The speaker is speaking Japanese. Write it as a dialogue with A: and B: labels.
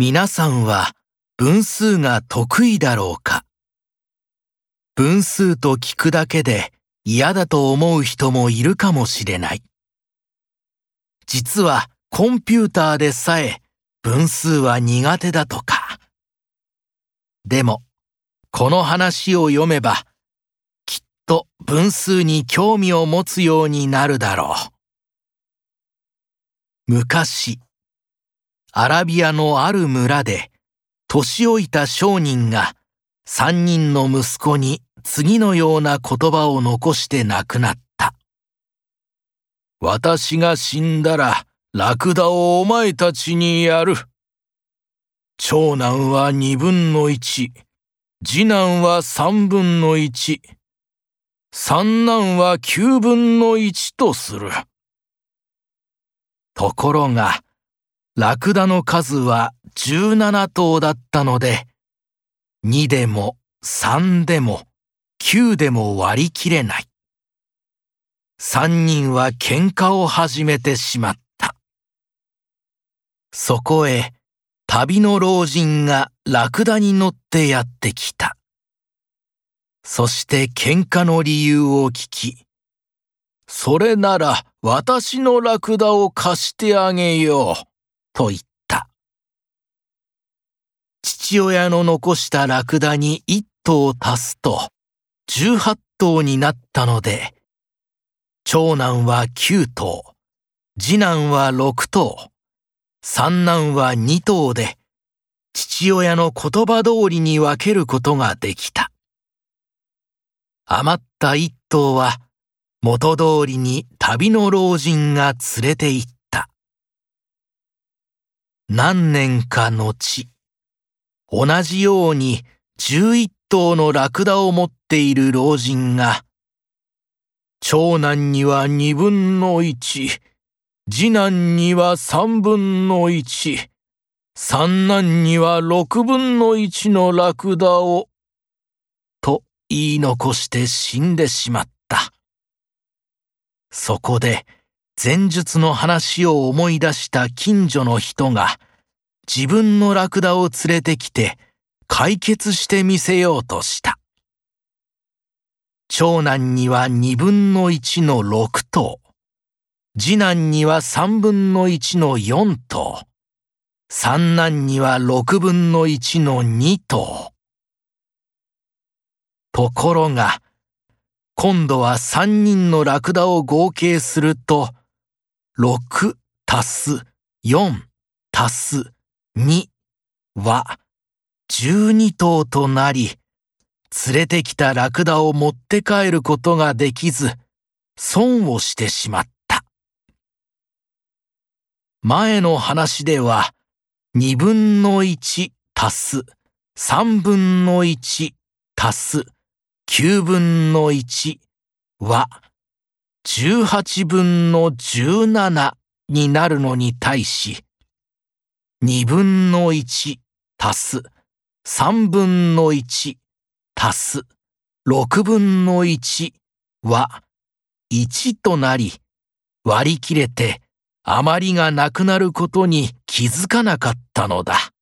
A: 皆さんは分数が得意だろうか？分数と聞くだけで嫌だと思う人もいるかもしれない。実はコンピューターでさえ分数は苦手だとか。でも、この話を読めば、きっと分数に興味を持つようになるだろう。昔、アラビアのある村で、年老いた商人が三人の息子に次のような言葉を残して亡くなった。私が死んだら、ラクダをお前たちにやる。長男は二分の一、次男は三分の一、三男は九分の一とする。ところが、ラクダの数は十七頭だったので、二でも三でも九でも割り切れない。三人は喧嘩を始めてしまった。そこへ旅の老人がラクダに乗ってやってきた。そして喧嘩の理由を聞き、それなら私のラクダを貸してあげよう、と言った。父親の残したラクダに一頭足すと、十八頭になったので、長男は九頭、次男は六頭、三男は二頭で、父親の言葉通りに分けることができた。余った一頭は、元通りに旅の老人が連れて行った。何年か後、同じように十一頭のラクダを持っている老人が、長男には二分の一、次男には三分の一、三男には六分の一のラクダを、と言い残して死んでしまった。そこで、前述の話を思い出した近所の人が、自分のラクダを連れてきて、解決してみせようとした。長男には二分の一の六頭。次男には三分の一の四頭、三男には六分の一の二頭。ところが、今度は三人のラクダを合計すると、六足す四足す二は十二頭となり、連れてきたラクダを持って帰ることができず、損をしてしまった。前の話では、二分の一足す三分の一足す九分の一は十八分の十七になるのに対し、二分の一足す三分の一足す六分の一は一となり割り切れて余りがなくなることに気づかなかったのだ。